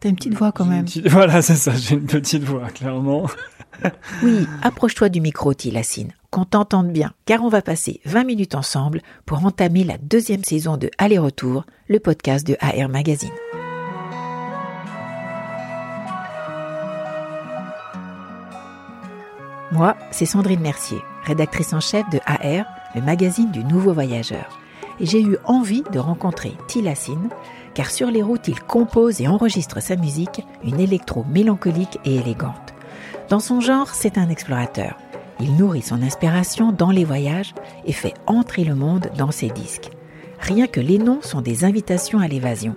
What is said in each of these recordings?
T'as une petite voix quand même. Petite- Voilà, c'est ça, j'ai une petite voix, clairement. Oui, approche-toi du micro, Tilassine, qu'on t'entende bien, car on va passer 20 minutes ensemble pour entamer la deuxième saison de Aller-Retour, le podcast de AR Magazine. Moi, c'est Sandrine Mercier, rédactrice en chef de AR, le magazine du nouveau voyageur. Et j'ai eu envie de rencontrer Tilassine, car sur les routes, il compose et enregistre sa musique, une électro mélancolique et élégante. Dans son genre, c'est un explorateur. Il nourrit son inspiration dans les voyages et fait entrer le monde dans ses disques. Rien que les noms sont des invitations à l'évasion.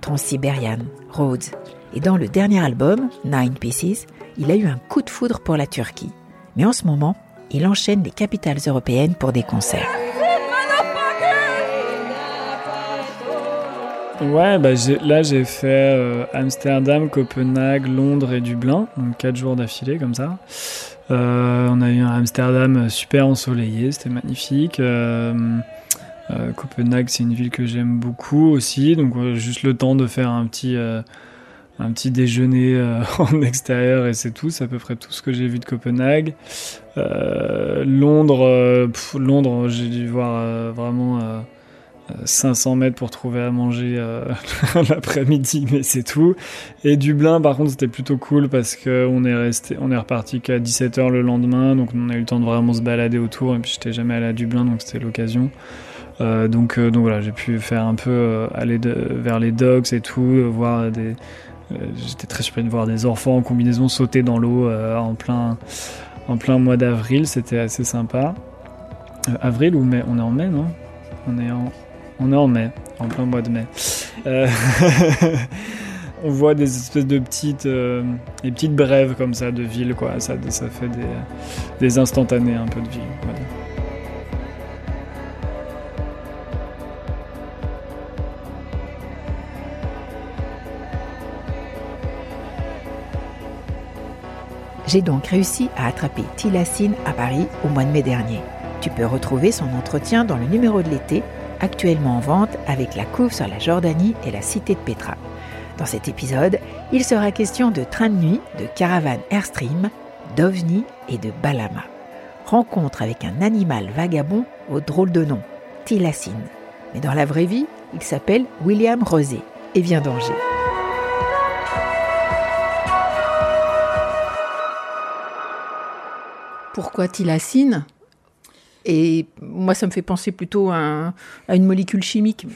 Transsibérian, Rhodes. Et dans le dernier album, Nine Pieces, il a eu un coup de foudre pour la Turquie. Mais en ce moment, il enchaîne les capitales européennes pour des concerts. Ouais, bah là j'ai fait euh, Amsterdam, Copenhague, Londres et Dublin, donc quatre jours d'affilée comme ça. Euh, on a eu un Amsterdam super ensoleillé, c'était magnifique. Euh, Copenhague, c'est une ville que j'aime beaucoup aussi, donc juste le temps de faire un petit, un petit déjeuner en extérieur et c'est tout, c'est à peu près tout ce que j'ai vu de Copenhague. Londres, Londres, j'ai dû voir vraiment. Euh, 500 mètres pour trouver à manger euh, l'après-midi, mais c'est tout. Et Dublin, par contre, c'était plutôt cool parce que on est resté, on est reparti qu'à 17h le lendemain, donc on a eu le temps de vraiment se balader autour. Et puis j'étais jamais allé à Dublin, donc c'était l'occasion. Euh, donc, euh, donc voilà, j'ai pu faire un peu aller vers les docks et tout, voir des. J'étais très surpris de voir des enfants en combinaison sauter dans l'eau en plein en plein mois d'avril. C'était assez sympa. Avril ou mai? On est en mai, non? On est en on est en mai, en plein mois de mai. Euh, on voit des espèces de petites, euh, des petites brèves comme ça de ville, quoi. Ça, ça fait des, des instantanés un peu de ville. J'ai donc réussi à attraper Tilassine à Paris au mois de mai dernier. Tu peux retrouver son entretien dans le numéro de l'été, actuellement en vente avec la couve sur la Jordanie et la cité de Petra. Dans cet épisode, il sera question de train de nuit, de caravane Airstream, d'OVNI et de Balama. Rencontre avec un animal vagabond au drôle de nom, Tilassine. Mais dans la vraie vie, il s'appelle William Rosé et vient d'Angers. Pourquoi Tilassine Et moi, ça me fait penser plutôt à, un- à une molécule chimique.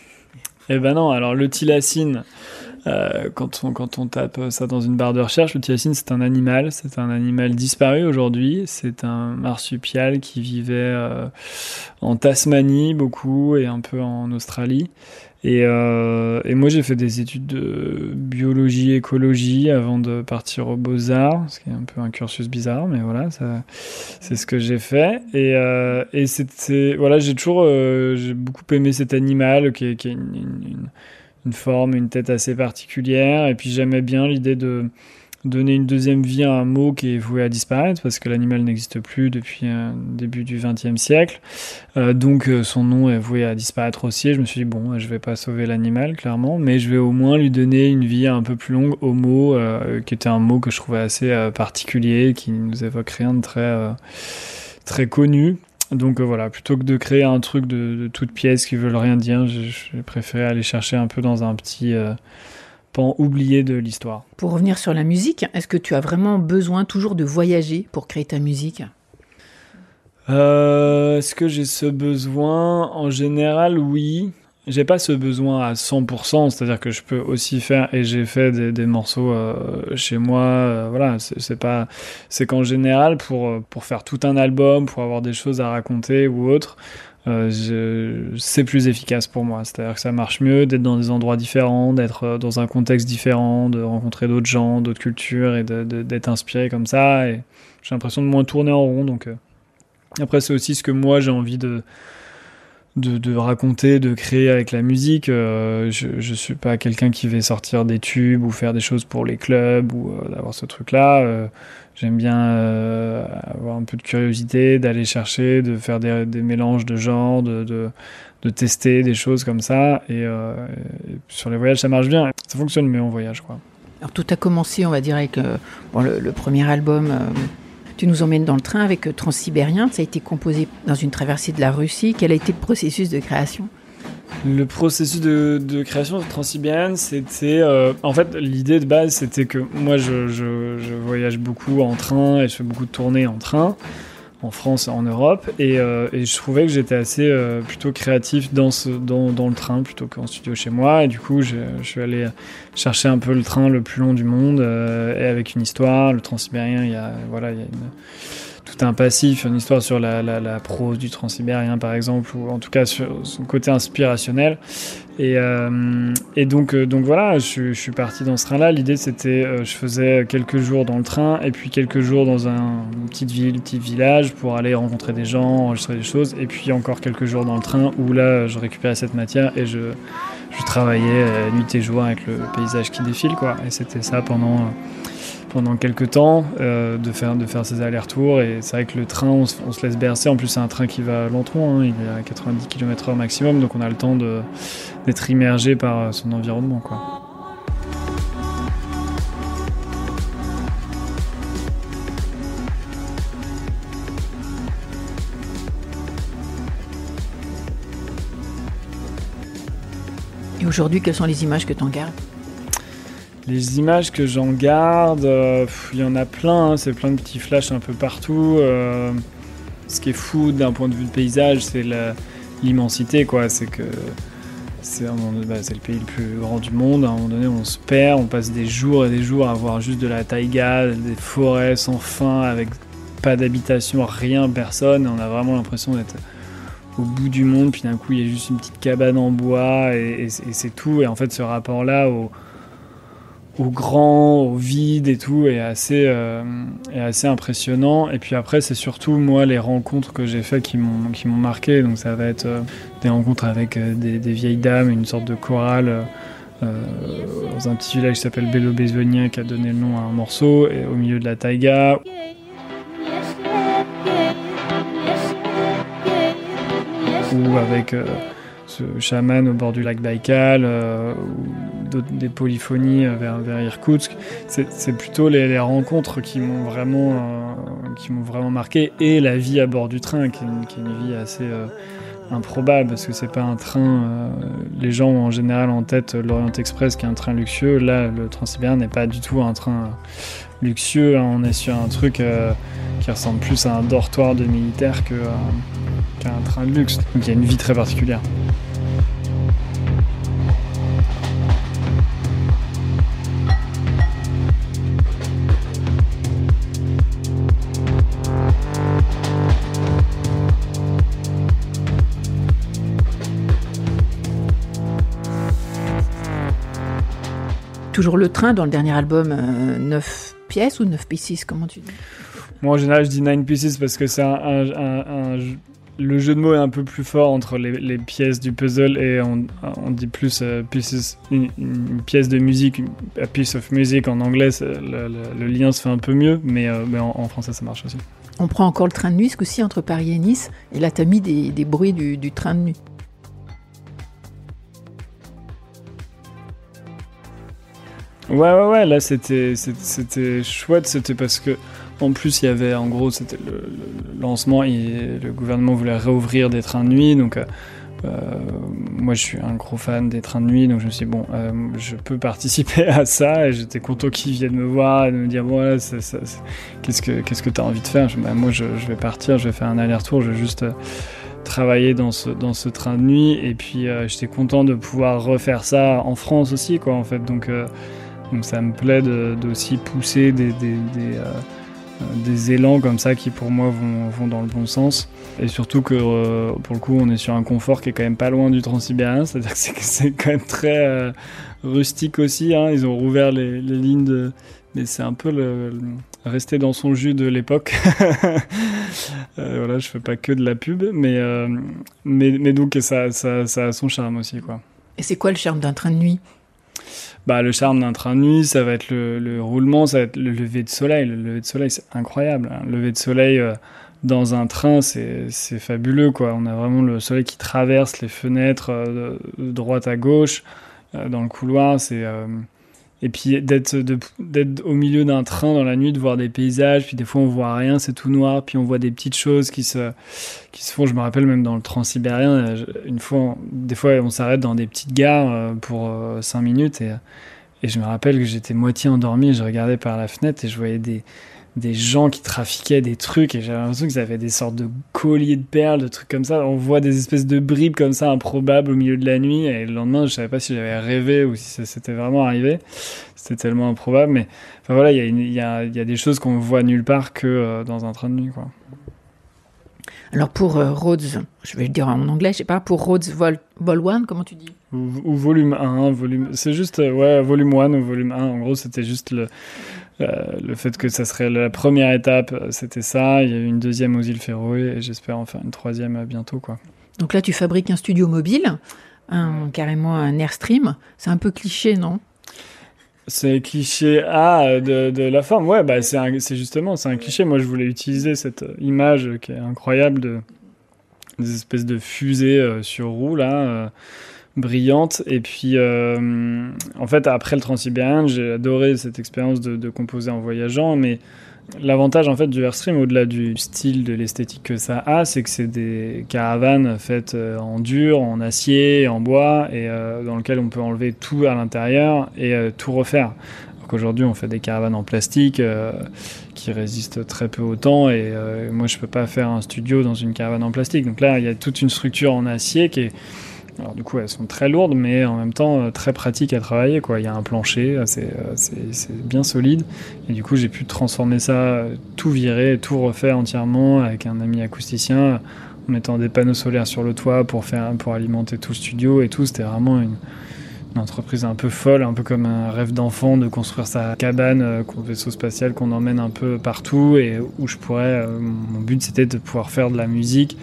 Eh ben non, alors le thylacine, euh, quand, on, tape ça dans une barre de recherche, le thylacine c'est un animal, c'est un animal disparu aujourd'hui, c'est un marsupial qui vivait euh, en Tasmanie beaucoup et un peu en Australie. Et, euh, et moi j'ai fait des études de biologie, écologie avant de partir aux beaux-arts, ce qui est un peu un cursus bizarre, mais voilà, c'est ce que j'ai fait. Et, voilà, j'ai toujours, j'ai beaucoup aimé cet animal qui, est- une- une forme, une tête assez particulière. Et puis j'aimais bien l'idée de donner une deuxième vie à un mot qui est voué à disparaître parce que l'animal n'existe plus depuis euh, le début du XXe siècle. Euh, donc euh, son nom est voué à disparaître aussi. Et je me suis dit bon, je vais pas sauver l'animal clairement, mais je vais au moins lui donner une vie un peu plus longue au mot, euh, qui était un mot que je trouvais assez euh, particulier, qui nous évoque rien de très euh, très connu. Donc euh, voilà, plutôt que de créer un truc de, de toute pièce qui veulent rien dire, j'ai j'ai préféré aller chercher un peu dans un petit euh, pan oublié de l'histoire. Pour revenir sur la musique, est-ce que tu as vraiment besoin toujours de voyager pour créer ta musique? Euh, Est-ce que j'ai ce besoin? En général, oui. J'ai pas ce besoin à 100%, c'est-à-dire que je peux aussi faire, et j'ai fait des, morceaux euh, chez moi, euh, voilà, c'est pas, c'est qu'en général, pour, euh, pour faire tout un album, pour avoir des choses à raconter ou autre, c'est plus efficace pour moi. C'est-à-dire que ça marche mieux d'être dans des endroits différents, d'être dans un contexte différent, de rencontrer d'autres gens, d'autres cultures et d'être inspiré comme ça. J'ai l'impression de moins tourner en rond. Donc après, c'est aussi ce que moi j'ai envie de de, raconter, de créer avec la musique. Euh, je, je suis pas quelqu'un qui va sortir des tubes ou faire des choses pour les clubs ou euh, d'avoir ce truc-là. Euh, j'aime bien avoir un peu de curiosité, d'aller chercher, de faire des, mélanges de genres, de, de, tester des choses comme ça. Et, sur les voyages, ça marche bien. Ça fonctionne mieux en voyage, quoi. Alors tout a commencé, on va dire, avec le, premier album tu nous emmènes dans le train avec euh, Transsibérien. Ça a été composé dans une traversée de la Russie. Quel a été le processus de création? Le processus de, création de Transsibérienne, c'était. Euh, en fait, l'idée de base, c'était que moi, je, je, voyage beaucoup en train et je fais beaucoup de tournées en train en France, en Europe, et, euh, et je trouvais que j'étais assez euh, plutôt créatif dans, ce, le train plutôt qu'en studio chez moi, et du coup je, je, suis allé chercher un peu le train le plus long du monde, euh, et avec une histoire, le transsibérien, il y a, voilà, il y a une tout un passif, une histoire sur la, la, prose du transsibérien par exemple, ou en tout cas sur son côté inspirationnel. Et, euh, et donc, euh, donc voilà, je, suis parti dans ce train-là. L'idée c'était, euh, je faisais quelques jours dans le train et puis quelques jours dans un, une petite ville, petit village pour aller rencontrer des gens, enregistrer des choses. Et puis encore quelques jours dans le train où là, je récupérais cette matière et je, je travaillais nuit et jour avec le paysage qui défile, quoi. Et c'était ça pendant pendant quelques temps euh, de, faire, de faire ces allers-retours. Et c'est vrai que le train, on se, laisse bercer. En plus, c'est un train qui va lentement, hein. il est à 90 km/h maximum, donc on a le temps d'être immergé par euh, son environnement. Et aujourd'hui, quelles sont les images que tu en gardes? Les images que j'en garde, euh, il y en a plein, hein, c'est plein de petits flashs un peu partout. Euh, ce qui est fou d'un point de vue de paysage, c'est l'immensité, quoi. C'est que c'est bah, le pays le plus grand du monde. À un moment donné, on se perd, on passe des jours et des jours à voir juste de la taïga, des forêts sans fin, avec pas d'habitation, rien, personne. On a vraiment l'impression d'être au bout du monde. Puis d'un coup, il y a juste une petite cabane en bois et, et c'est tout. Et en fait, ce rapport-là au au grand, au vide et tout est assez, euh, assez impressionnant. Et puis après, c'est surtout moi les rencontres que j'ai faites qui m'ont qui m'ont marqué. Donc ça va être euh, des rencontres avec euh, des, vieilles dames, une sorte de chorale dans un petit village qui s'appelle Belo Bezvenien qui a donné le nom à un morceau, et au milieu de la taïga. Ou avec ce chaman au bord du lac Baïkal, des polyphonies euh, vers, Irkoutsk. C'est plutôt les, rencontres qui m'ont vraiment, euh, vraiment marqué et la vie à bord du train, qui est une, vie assez improbable parce que c'est pas un train. les gens ont en général en tête l'Orient Express qui est un train luxueux. Là, le Transsibérien n'est pas du tout un train luxueux. Hein. On est sur un truc qui ressemble plus à un dortoir de militaire qu'à un train de luxe. Donc il y a une vie très particulière. Toujours le train dans le dernier album, 9 euh, pièces ou 9 pieces, comment tu dis? Moi en général je dis 9 pieces parce que c'est un, le jeu de mots est un peu plus fort entre les, pièces du puzzle et on, on dit plus euh, pieces, une, pièce de musique, a piece of music en anglais, le, lien se fait un peu mieux, mais, euh, mais en, français ça marche aussi. On prend encore le train de nuit ce coup-ci entre Paris et Nice, et là tu as mis des, des bruits du, du train de nuit. Ouais, ouais, ouais, là c'était, c'était chouette, c'était parce que en plus il y avait, en gros, c'était le, lancement le gouvernement voulait réouvrir des trains de nuit, donc euh, euh, moi je suis un gros fan des trains de nuit, donc je me suis dit, bon, euh, je peux participer à ça, et j'étais content qu'ils viennent me voir et me dire, voilà, qu'est-ce que qu'est-ce que tu as envie de faire? Bah, Moi je, je, vais partir, je vais faire un aller-retour, je vais juste travailler dans ce, dans ce train de nuit, et puis j'étais content de pouvoir refaire ça en France aussi, quoi, en fait, donc... Donc ça me plaît d'aussi pousser des, des, des, euh, des élans comme ça qui pour moi vont, vont, dans le bon sens. Et surtout que euh, pour le coup on est sur un confort qui est quand même pas loin du transsibérien, c'est-à-dire que c'est quand même très euh, rustique aussi. Hein. Ils ont rouvert les, les lignes de... Mais c'est un peu le, rester dans son jus de l'époque. euh, voilà, je fais pas que de la pub, mais, euh, mais, mais donc ça, ça, ça a son charme aussi. Quoi. Et c'est quoi le charme d'un train de nuit? Bah, le charme d'un train de nuit, ça va être le, le, roulement, ça va être le lever de soleil. Le lever de soleil, c'est incroyable. Hein. Le lever de soleil euh, dans un train, c'est fabuleux. Quoi. On a vraiment le soleil qui traverse les fenêtres euh, de droite à gauche euh, dans le couloir. C'est et puis d'être au milieu d'un train dans la nuit, de voir des paysages, puis des fois on voit rien, c'est tout noir, puis on voit des petites choses qui se qui se font. Je me rappelle même dans le transsibérien, une fois, des fois on s'arrête dans des petites gares pour euh, cinq minutes et et je me rappelle que j'étais moitié endormi, je regardais par la fenêtre et je voyais des des gens qui trafiquaient des trucs et j'avais l'impression qu'ils avaient des sortes de colliers de perles, de trucs comme ça. On voit des espèces de bribes comme ça improbables au milieu de la nuit et le lendemain, je savais pas si j'avais rêvé ou si ça s'était vraiment arrivé. C'était tellement improbable, mais enfin voilà, il y a, y, a, y a des choses qu'on voit nulle part que euh, dans un train de nuit, quoi. Alors pour euh, Rhodes, je vais le dire en anglais, je sais pas, pour Rhodes Vol, Vol 1, comment tu dis? Ou, ou, volume 1, volume, c'est juste, euh, ouais, volume 1 ou volume 1, en gros c'était juste le, euh, le fait que ça serait la première étape, c'était ça. Il y a eu une deuxième aux îles Féroé et j'espère en faire une troisième bientôt. Quoi. Donc là, tu fabriques un studio mobile, un, carrément un Airstream. C'est un peu cliché, non? C'est cliché ah, de, de, la forme. Ouais, bah c'est justement c'est un cliché. Moi, je voulais utiliser cette image qui est incroyable de des espèces de fusées euh, sur roue là. Euh, brillante. Et puis, euh, en fait, après le Transsibérien, j'ai adoré cette expérience de, composer en voyageant, mais l'avantage en fait du Airstream, au-delà du style, de l'esthétique que ça a, c'est que c'est des caravanes faites euh, en dur, en acier, en bois, et euh, dans lequel on peut enlever tout à l'intérieur et tout refaire. Aujourd'hui, on fait des caravanes en plastique qui résistent très peu au temps et moi, je peux pas faire un studio dans une caravane en plastique. Donc là, il y a toute une structure en acier qui est alors du coup, elles sont très lourdes, mais en même temps très pratiques à travailler. Quoi. Il y a un plancher, c'est bien solide. Et du coup, j'ai pu transformer ça, tout virer, tout refaire entièrement avec un ami acousticien, en mettant des panneaux solaires sur le toit pour, faire, pour alimenter tout le studio et tout. C'était vraiment une, entreprise un peu folle, un peu comme un rêve d'enfant de construire sa cabane, euh, vaisseau spatial qu'on emmène un peu partout et où je pourrais. Euh, mon but, c'était de pouvoir faire de la musique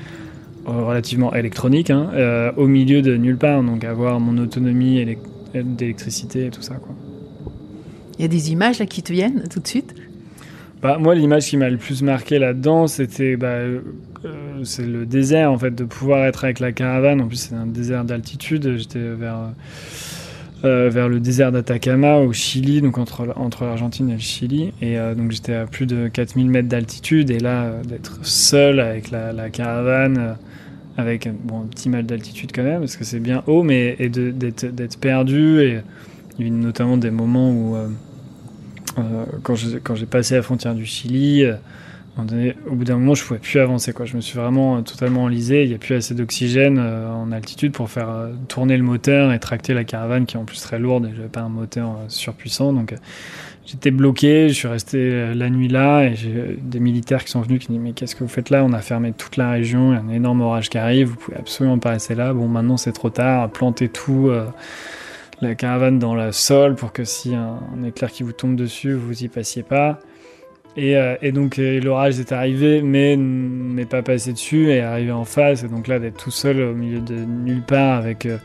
relativement électronique, hein, euh, au milieu de nulle part, donc avoir mon autonomie d'électricité et tout ça. Quoi. Il y a des images là qui te viennent tout de suite? Bah, Moi, l'image qui m'a le plus marqué là-dedans, c'était bah, euh, c'est le désert, en fait, de pouvoir être avec la caravane. En plus, c'est un désert d'altitude. J'étais vers, euh, vers le désert d'Atacama, au Chili, donc entre, entre l'Argentine et le Chili. Et euh, donc, j'étais à plus de 4000 mètres d'altitude. Et là, d'être seul avec la, la caravane avec un petit mal d'altitude quand même, parce que c'est bien haut, mais d'être perdu, et notamment des moments où, euh, euh, quand j'ai passé la frontière du Chili, euh, au bout d'un moment, je pouvais plus avancer. Quoi. Je me suis vraiment totalement enlisé, il n'y a plus assez d'oxygène en altitude pour faire tourner le moteur et tracter la caravane, qui est en plus très lourde, et j'avais pas un moteur surpuissant, donc j'étais bloqué, je suis resté la nuit là et j'ai des militaires qui sont venus qui disent mais qu'est-ce que vous faites là? On a fermé toute la région, il y a un énorme orage qui arrive, vous pouvez absolument pas rester là. Bon maintenant c'est trop tard, plantez tout euh, la caravane dans le sol pour que si un, un, éclair qui vous tombe dessus, vous y passiez pas. Et, euh, donc l'orage est arrivé mais n'est pas passé dessus et est arrivé en face et donc là d'être tout seul au milieu de nulle part avec euh,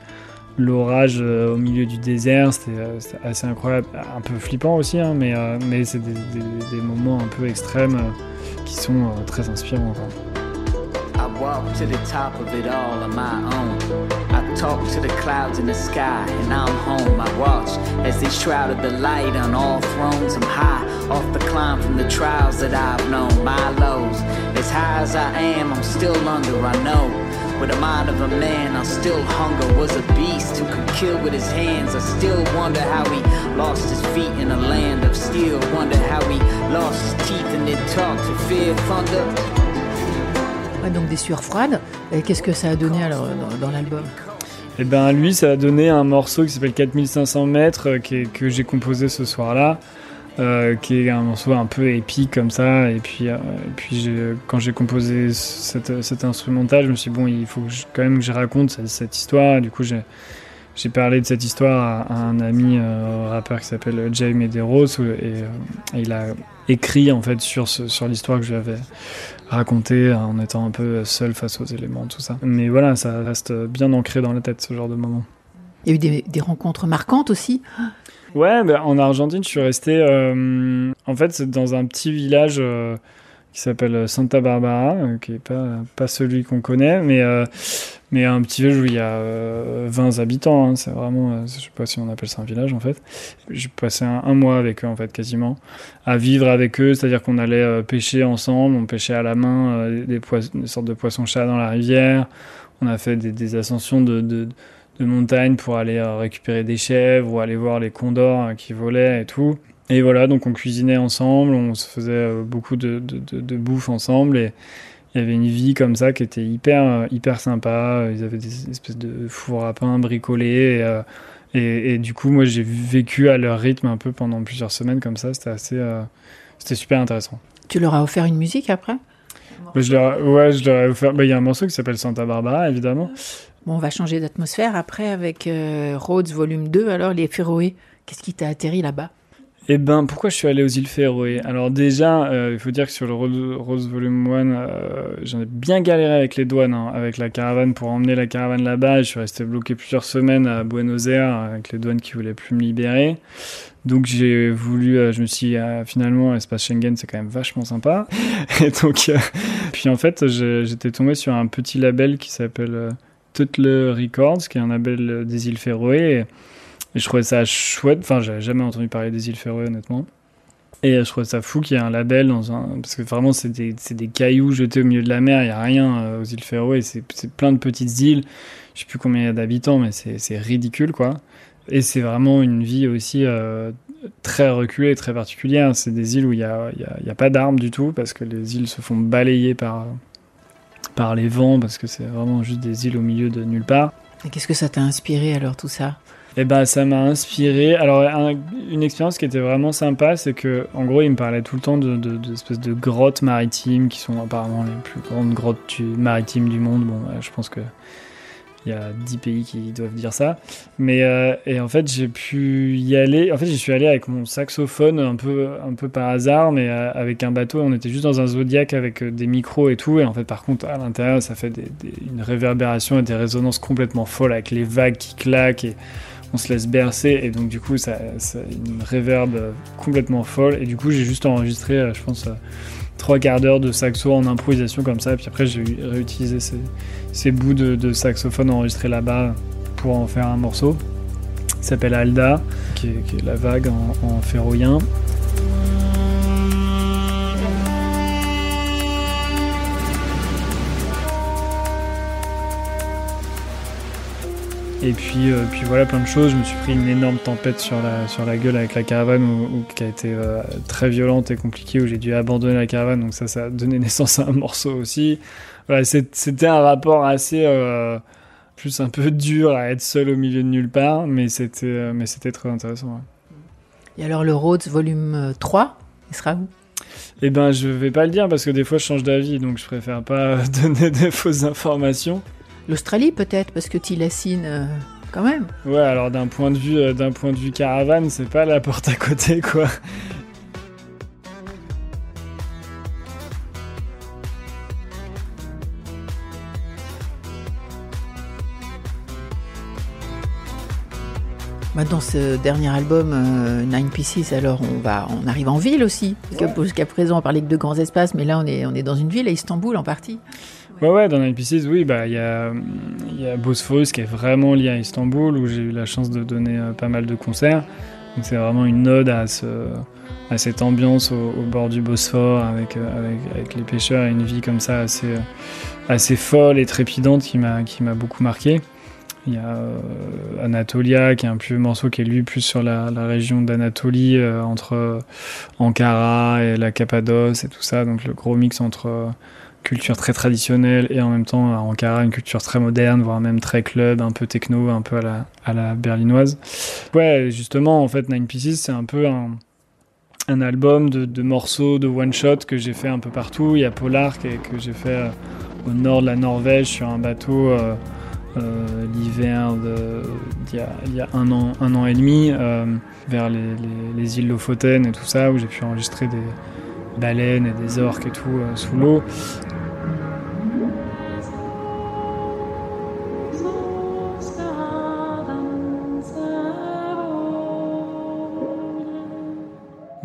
l'orage euh, au milieu du désert, c'était euh, assez incroyable, un peu flippant aussi, hein, mais, euh, mais c'est des, des, des, moments un peu extrêmes qui sont très inspirants. Quoi. I walk to the top of it all on my own. I talk to the clouds in the sky, and I'm home. I watch as they shrouded the light on all thrones. I'm high off the climb from the trials that I've known. My lows, as high as I am, I'm still under, I know. With the mind of a man, I still hunger. Was a beast who could kill with his hands. I still wonder how he lost his feet in a land of steel. Wonder how he lost his teeth and then talked to fear thunder. Ouais, donc des sueurs froides. Qu'est-ce que ça a donné alors dans, dans l'album? Eh ben lui, ça a donné un morceau qui s'appelle 4500 mètres que, que j'ai composé ce soir-là. Euh, qui est un morceau un peu épique comme ça. Et puis, euh, quand j'ai composé cet instrumental, je me suis dit, bon, il faut quand même que je raconte cette, cette histoire. Du coup, j'ai parlé de cette histoire à, un ami euh, rappeur qui s'appelle Jay Medeiros et, il a écrit en fait sur, l'histoire que je lui avais racontée en étant un peu seul face aux éléments, tout ça. Mais voilà, ça reste bien ancré dans la tête ce genre de moment. Il y a eu des rencontres marquantes aussi? Ouais, ben, en Argentine, je suis resté. Euh, en fait, dans un petit village euh, qui s'appelle Santa Barbara, euh, qui est pas, pas celui qu'on connaît, mais, mais un petit village où il y a 20 habitants. Hein, c'est vraiment. je sais pas si on appelle ça un village en fait. J'ai passé un, mois avec eux en fait, quasiment, à vivre avec eux, c'est-à-dire qu'on allait pêcher ensemble, on pêchait à la main des, sortes de poissons-chats dans la rivière. On a fait des, ascensions de montagne pour aller euh, récupérer des chèvres ou aller voir les condors hein, qui volaient et tout. Et voilà, donc on cuisinait ensemble, on se faisait euh, beaucoup de, de, de, bouffe ensemble et il y avait une vie comme ça qui était hyper, euh, hyper sympa. Ils avaient des espèces de fours à pain bricolés et, et, et du coup, moi j'ai vécu à leur rythme un peu pendant plusieurs semaines comme ça. C'était assez, c'était super intéressant. Tu leur as offert une musique après? Je leur, ouais, je leur ai offert. Bah, il y a un morceau qui s'appelle Santa Barbara, évidemment. Bon, on va changer d'atmosphère après avec euh, Rhodes volume 2. Alors, les Féroé, qu'est-ce qui t'a atterri là-bas? Eh ben, pourquoi je suis allé aux îles Féroé? Alors déjà, euh, il faut dire que sur le Rose, Volume 1, euh, j'en ai bien galéré avec les douanes, hein, avec la caravane pour emmener la caravane là-bas. Je suis resté bloqué plusieurs semaines à Buenos Aires avec les douanes qui voulaient plus me libérer. Donc j'ai voulu, je me suis dit, ah, finalement, l'espace Schengen, c'est quand même vachement sympa. Et donc, puis en fait, j'étais tombé sur un petit label qui s'appelle Tuttle Records, qui est un label des îles Féroé. Et, je trouvais ça chouette. Enfin, j'avais jamais entendu parler des îles Féroé, honnêtement. Et je trouvais ça fou qu'il y ait un label dans un. Parce que vraiment, c'est des, des, cailloux jetés au milieu de la mer. Il n'y a rien euh, aux îles Féroé. C'est plein de petites îles. Je sais plus combien il y a d'habitants, mais c'est ridicule, quoi. Et c'est vraiment une vie aussi euh, très reculée, très particulière. C'est des îles où il n'y a, y y a, pas d'armes du tout, parce que les îles se font balayer par, par les vents, parce que c'est vraiment juste des îles au milieu de nulle part. Et qu'est-ce que ça t'a inspiré alors tout ça? Eh ben, ça m'a inspiré. Alors, une expérience qui était vraiment sympa, c'est que, en gros, il me parlait tout le temps de, de, de, de grottes maritimes qui sont apparemment les plus grandes grottes maritimes du monde. Bon, je pense que il y a 10 pays qui doivent dire ça. Mais euh, et en fait, j'ai pu y aller. En fait, j'y suis allé avec mon saxophone un peu, un peu par hasard, mais euh, avec un bateau. On était juste dans un zodiac avec euh, des micros et tout. Et en fait, par contre, à l'intérieur, ça fait une réverbération et des résonances complètement folles avec les vagues qui claquent et on se laisse bercer. Et donc, du coup, ça, ça une réverbe complètement folle. Et du coup, j'ai juste enregistré, je pense trois quarts d'heure de saxo en improvisation comme ça. Puis après, j'ai réutilisé ces, ces bouts de, saxophone enregistrés là-bas pour en faire un morceau. Il s'appelle Alda, qui est, la vague en, en féroïen. Et puis, euh, puis voilà, plein de choses. Je me suis pris une énorme tempête sur la, sur la gueule avec la caravane, qui a été euh, très violente et compliquée, où j'ai dû abandonner la caravane. Donc ça, ça a donné naissance à un morceau aussi. Voilà, c'était un rapport assez... Euh, plus un peu dur à être seul au milieu de nulle part, mais c'était mais c'était très intéressant. Et alors le Rhodes volume 3, il sera où? Eh ben, je vais pas le dire parce que des fois je change d'avis, donc je préfère pas donner des fausses informations. L'Australie peut-être, parce que Tilassine, euh, quand même. Ouais, alors d'un point de vue, euh, d'un point de vue caravane, c'est pas la porte à côté, quoi. Bah, dans ce dernier album, euh, Nine Pieces, alors on va, on arrive en ville aussi. Jusqu'à présent, on parlait que de grands espaces, mais là, on est, on est dans une ville, à Istanbul en partie. Ouais, ouais, dans Pieces, oui, bah il y a, y a Bosphorus qui est vraiment lié à Istanbul, où j'ai eu la chance de donner euh, pas mal de concerts. Donc c'est vraiment une ode à, ce, à cette ambiance au, bord du Bosphore, avec, euh, avec, avec, les pêcheurs, et une vie comme ça assez, assez folle et trépidante qui m'a beaucoup marqué. Il y a euh, Anatolia, qui est un plus morceau qui est lui plus sur la, région d'Anatolie, euh, entre euh, Ankara et la Cappadoce et tout ça. Donc le gros mix entre culture très traditionnelle et en même temps Ankara une culture très moderne, voire même très club, un peu techno, un peu à la, à la berlinoise. Ouais, justement, en fait, Nine Pieces, c'est un peu un, album de, morceaux, de one-shot que j'ai fait un peu partout. Il y a Polar que, que j'ai fait euh, au nord de la Norvège sur un bateau euh, euh, l'hiver d'il y, a un an, un an et demi vers les, les, îles Lofoten et tout ça, où j'ai pu enregistrer des baleines et des orques et tout sous l'eau.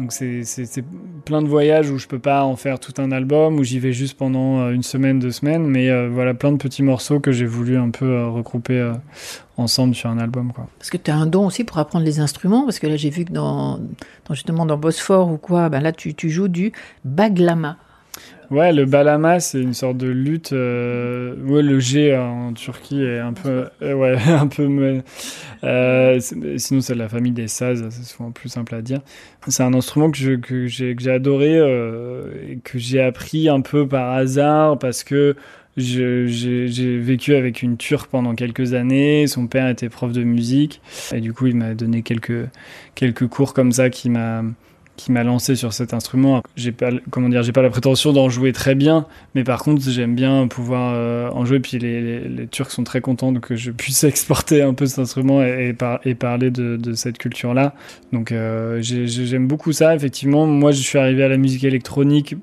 Donc c'est plein de voyages où je peux pas en faire tout un album, où j'y vais juste pendant euh, une semaine, deux semaines, mais euh, voilà plein de petits morceaux que j'ai voulu un peu euh, regrouper ensemble sur un album. Quoi. Parce que tu as un don aussi pour apprendre les instruments, parce que là j'ai vu que dans, dans, justement dans Bosphore ou quoi, ben là tu, tu joues du baglama. Ouais, le balama, c'est une sorte de lutte. Euh... Ouais, le G en Turquie est un peu, euh, ouais, un peu. Euh, sinon, c'est de la famille des saz, c'est souvent plus simple à dire. C'est un instrument que que j'ai j'ai adoré euh, et que j'ai appris un peu par hasard parce que j'ai vécu avec une Turque pendant quelques années. Son père était prof de musique et du coup, il m'a donné quelques quelques cours comme ça qui m'a qui m'a lancé sur cet instrument. J'ai pas, comment dire, j'ai pas la prétention d'en jouer très bien, mais par contre, j'aime bien pouvoir euh, en jouer. Puis les, Turcs sont très contents que je puisse exporter un peu cet instrument et, parler de, cette culture-là. Donc, euh, j'aime beaucoup ça. Effectivement, moi, je suis arrivé à la musique électronique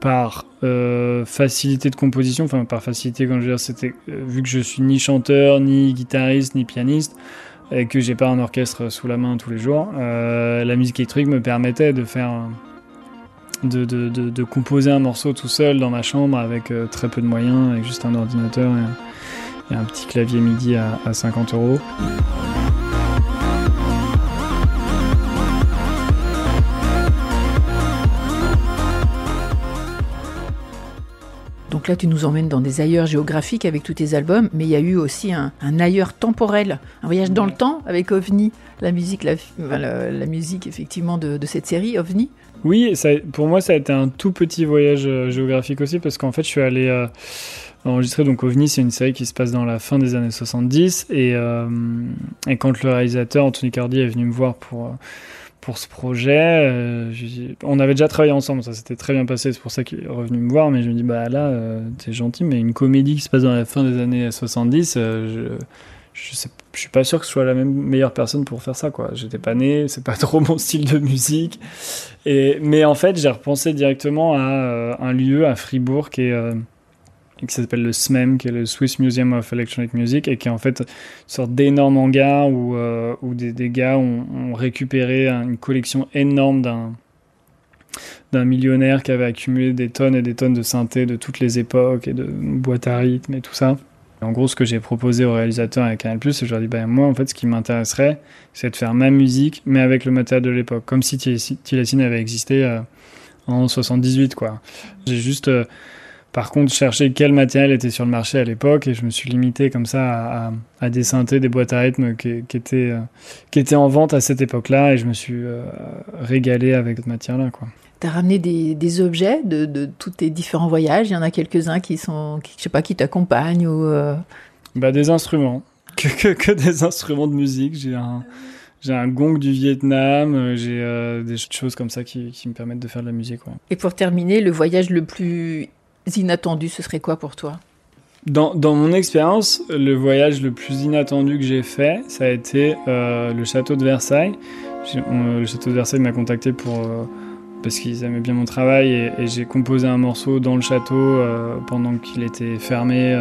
par euh, facilité de composition, enfin par facilité quand dire, c'était vu que je suis ni chanteur, ni guitariste, ni pianiste et que j'ai pas un orchestre sous la main tous les jours, euh, la musique électronique me permettait de faire de, de, de, composer un morceau tout seul dans ma chambre avec euh, très peu de moyens, avec juste un ordinateur et, un petit clavier MIDI à, à 50 euros. Donc là, tu nous emmènes dans des ailleurs géographiques avec tous tes albums, mais il y a eu aussi un, ailleurs temporel, un voyage dans le temps avec OVNI, la musique, la, musique effectivement de, cette série OVNI. Oui, ça, pour moi, ça a été un tout petit voyage euh, géographique aussi, parce qu'en fait, je suis allé euh, enregistrer. Donc, OVNI, c'est une série qui se passe dans la fin des années 70, et, euh, et quand le réalisateur Anthony Cardi est venu me voir pour pour ce projet. Euh, on avait déjà travaillé ensemble, ça s'était très bien passé, c'est pour ça qu'il est revenu me voir, mais je me dis, bah là, euh, t'es gentil, mais une comédie qui se passe dans la fin des années 70, euh, je, je, suis pas sûr que je sois la même meilleure personne pour faire ça, quoi. J'étais pas né, c'est pas trop mon style de musique. Et, mais en fait, j'ai repensé directement à un lieu à Fribourg qui qui s'appelle le SMEM, qui est le Swiss Museum of Electronic Music, et qui est en fait une sorte d'énorme hangar où, euh, où des, gars ont, récupéré une collection énorme d'un d'un millionnaire qui avait accumulé des tonnes et des tonnes de synthés de toutes les époques et de boîtes à rythme et tout ça. en gros, ce que j'ai proposé au réalisateur avec Canal+, c'est que je leur ai dit, ben, moi, en fait, ce qui m'intéresserait, c'est de faire ma musique, mais avec le matériel de l'époque, comme si Tilassine avait existé euh, en 78, quoi. J'ai juste... Euh, par contre, chercher quel matériel était sur le marché à l'époque, et je me suis limité comme ça à, des synthés, des boîtes à rythme qui, étaient, euh, qui étaient en vente à cette époque-là, et je me suis euh, régalé avec cette matière-là. Tu as ramené des, objets de, tous tes différents voyages, il y en a quelques-uns qui sont, qui, je sais pas, qui t'accompagnent ou... Euh, bah, des instruments, que, que, des instruments de musique, j'ai un... J'ai un gong du Vietnam, j'ai des choses comme ça qui, me permettent de faire de la musique. Et pour terminer, le voyage le plus inattendu, ce serait quoi pour toi? Dans, mon expérience, le voyage le plus inattendu que j'ai fait, ça a été euh, le château de Versailles. le château de Versailles m'a contacté pour euh, parce qu'ils aimaient bien mon travail et, j'ai composé un morceau dans le château euh, pendant qu'il était fermé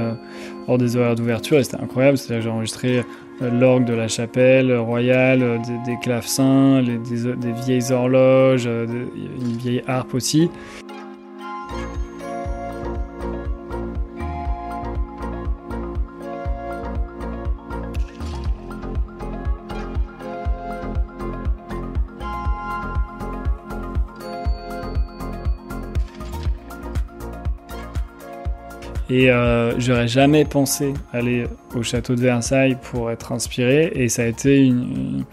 hors des horaires d'ouverture et c'était incroyable. C'est-à-dire j'ai enregistré l'orgue de la chapelle royale, des, des clavecins, des, vieilles horloges, une vieille harpe aussi. Et euh, j'aurais jamais pensé aller au château de Versailles pour être inspiré. Et ça a été une,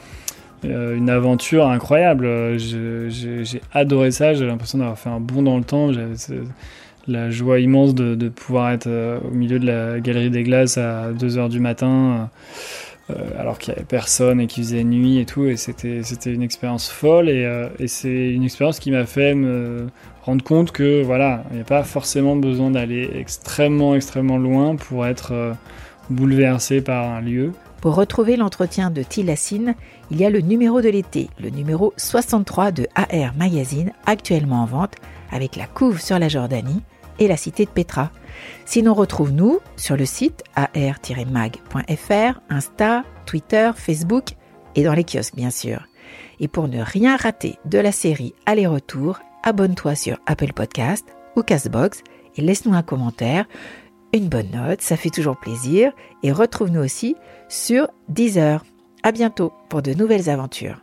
euh, aventure incroyable. J'ai adoré ça. J'ai l'impression d'avoir fait un bond dans le temps. La joie immense de, de, pouvoir être euh, au milieu de la galerie des glaces à 2h du matin. Alors qu'il y avait personne et qu'il faisait nuit et tout, et c'était une expérience folle et, et c'est une expérience qui m'a fait me rendre compte que voilà, il n'y a pas forcément besoin d'aller extrêmement extrêmement loin pour être bouleversé par un lieu. Pour retrouver l'entretien de Tilassine, il y a le numéro de l'été, le numéro 63 de AR Magazine, actuellement en vente, avec la couve sur la Jordanie et la cité de Petra. Sinon, retrouve-nous sur le site ar-mag.fr, Insta, Twitter, Facebook et dans les kiosques, bien sûr. Et pour ne rien rater de la série Aller-retour, abonne-toi sur Apple Podcast ou Castbox et laisse-nous un commentaire une bonne note, ça fait toujours plaisir. Et retrouve-nous aussi sur Deezer. À bientôt pour de nouvelles aventures.